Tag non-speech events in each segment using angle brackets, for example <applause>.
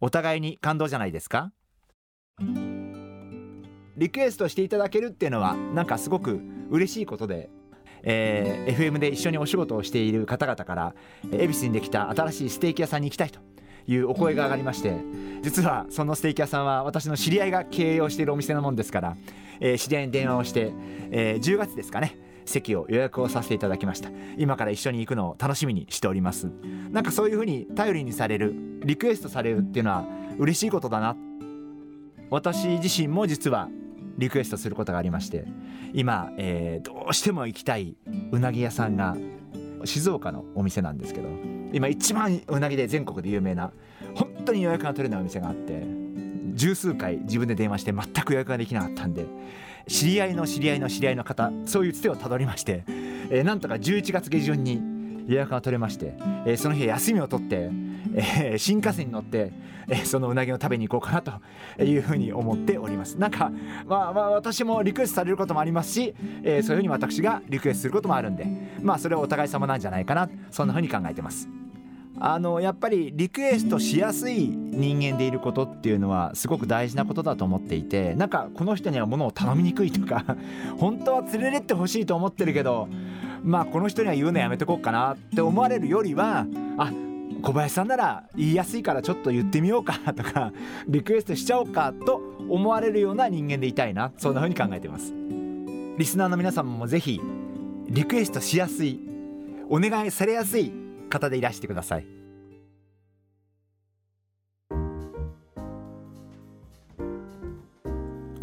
お互いに感動じゃないですか？リクエストしていただけるっていうのはなんかすごく嬉しいことで、えー、FM で一緒にお仕事をしている方々から恵比寿にできた新しいステーキ屋さんに行きたいというお声が上がりまして実はそのステーキ屋さんは私の知り合いが経営をしているお店なもんですから、えー、知り合いに電話をして、えー、10月ですかね席を予約をさせていただきました。今から一緒に行くのを楽しみにしております。なんかそういう風に頼りにされるリクエストされるっていうのは嬉しいことだな。私自身も実はリクエストすることがありまして今、えー、どうしても行きたいうなぎ屋さんが静岡のお店なんですけど今一番うなぎで全国で有名な本当に予約が取れないお店があって十数回自分で電話して全く予約ができなかったんで知り合いの知り合いの知り合いの方そういうつてをたどりまして、えー、なんとか11月下旬に予約が取れまして、えー、その日休みを取って、えー、新幹線に乗って、えー、そのうなぎを食べに行こうかなというふうに思っておりますなんか、まあ、まあ私もリクエストされることもありますし、え、そういうふうに私がリクエストすることもあるんでまあそれはお互い様なんじゃないかなそんなふうに考えてます。あのやっぱりリクエストしやすい人間でいることっていうのはすごく大事なことだと思っていてなんかこの人には物を頼みにくいとか <laughs> 本当は連れてってほしいと思ってるけどまあこの人には言うのやめとこうかなって思われるよりはあ小林さんなら言いやすいからちょっと言ってみようかとか <laughs> リクエストしちゃおうかと思われるような人間でいたいなそんな風に考えてます。リスナーの皆様もぜひリクエストしやすいお願いされやすい方でいらしてください。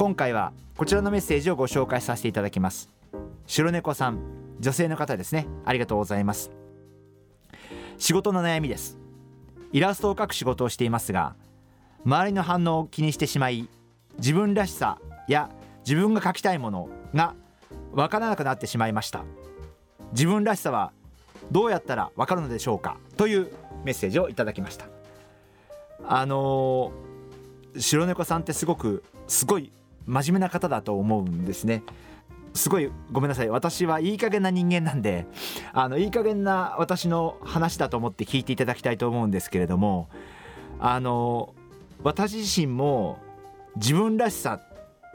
今回はこちらのメッセージをご紹介させていただきます。白猫さん女性の方ですね。ありがとうございます。仕事の悩みです。イラストを描く仕事をしていますが周りの反応を気にしてしまい自分らしさや自分が描きたいものが分からなくなってしまいました。自分らしさはどうやったらわかるのでしょうか？というメッセージをいただきました。あのー、白猫さんってすごくすごい真面目な方だと思うんですね。すごいごめんなさい。私はいい加減な人間なんであのいい加減な私の話だと思って聞いていただきたいと思うんですけれどもあの私自身も自分らしさ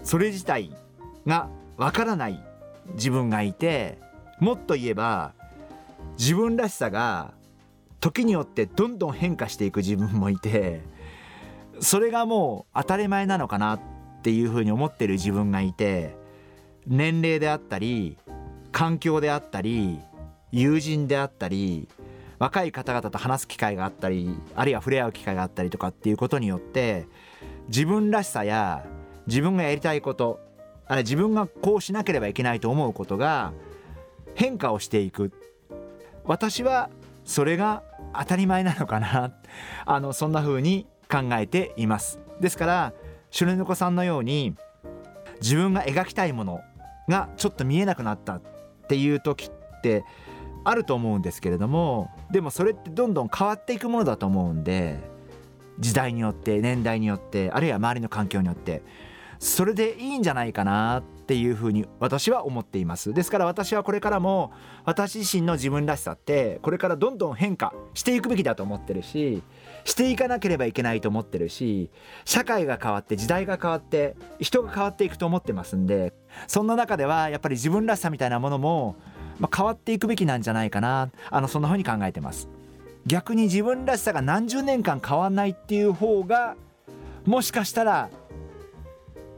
それ自体がわからない自分がいてもっと言えば自分らしさが時によってどんどん変化していく自分もいてそれがもう当たり前なのかなってていうふうに思ってる自分がいて年齢であったり環境であったり友人であったり若い方々と話す機会があったりあるいは触れ合う機会があったりとかっていうことによって自分らしさや自分がやりたいことあれ自分がこうしなければいけないと思うことが変化をしていく。私はそれが当たり前なのかな。あのそんな風に考えています。ですから白猫さんのように自分が描きたいものがちょっと見えなくなったっていう時ってあると思うんですけれどもでもそれってどんどん変わっていくものだと思うんで時代によって年代によってあるいは周りの環境によってそれでいいんじゃないかなっていうふうに私は思っています。ですから私はこれからも私自身の自分らしさってこれからどんどん変化していくべきだと思ってるししていかなければいけないと思ってるし社会が変わって時代が変わって人が変わっていくと思ってますんでそんな中ではやっぱり自分らしさみたいなものも、まあ、変わっていくべきなんじゃないかな。あのそんな風に考えてます。逆に自分らしさが何十年間変わんないっていう方がもしかしたら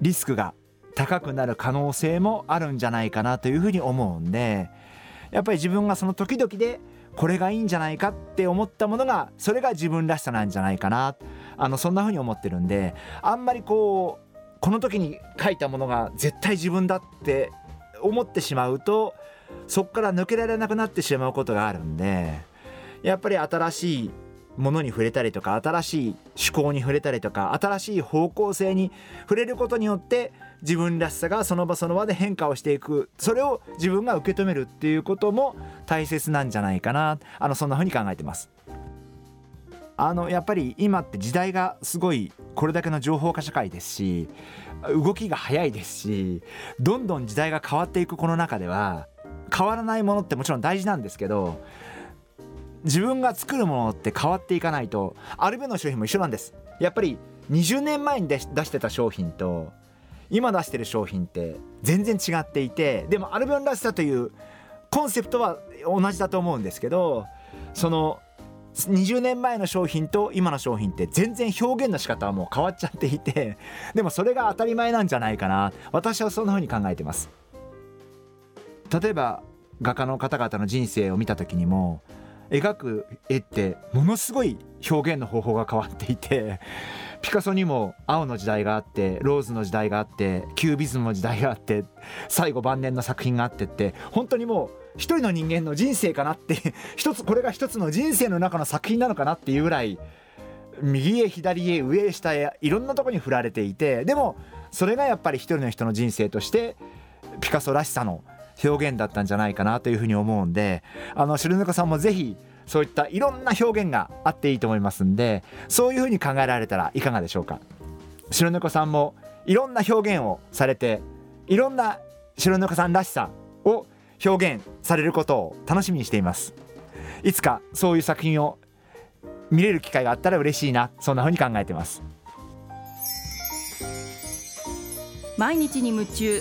リスクが高くなる可能性もあるんじゃないかなというふうに思うんでやっぱり自分がその時々でこれがいいんじゃないかって思ったものがそれが自分らしさなんじゃないかな。あのそんな風に思ってるんであんまりこうこの時に書いたものが絶対自分だって思ってしまうとそこから抜けられなくなってしまうことがあるんでやっぱり新しいものに触れたりとか新しい趣向に触れたりとか新しい方向性に触れることによって自分らしさがその場その場で変化をしていく。それを自分が受け止めるっていうことも大切なんじゃないかな。あのそんな風に考えてます。あのやっぱり今って時代がすごいこれだけの情報化社会ですし動きが早いですしどんどん時代が変わっていくこの中では変わらないものってもちろん大事なんですけど自分が作るものって変わっていかないとアルベの商品も一緒なんです。やっぱり20年前に出してた商品と今出してる商品って全然違っていてでもアルベンらしさというコンセプトは同じだと思うんですけどその20年前の商品と今の商品って全然表現の仕方はもう変わっちゃっていて <laughs> でもそれが当たり前なんじゃないかな。私はそんな風に考えてます。例えば画家の方々の人生を見た時にも描く絵ってものすごい表現の方法が変わっていてピカソにも青の時代があってローズの時代があってキュービズムの時代があって最後晩年の作品があってって本当にもう一人の人間の人生かなって一つこれが一つの人生の中の作品なのかなっていうぐらい右へ左へ上へ下へいろんなとこに振られていてでもそれがやっぱり一人の人の人生としてピカソらしさの表現だったんじゃないかなというふうに思うんであの白猫さんもぜひそういったいろんな表現があっていいと思いますんでそういうふうに考えられたらいかがでしょうか？白猫さんもいろんな表現をされていろんな白猫さんらしさを表現されることを楽しみにしています。いつかそういう作品を見れる機会があったら嬉しいなそんなふうに考えてます。毎日に夢中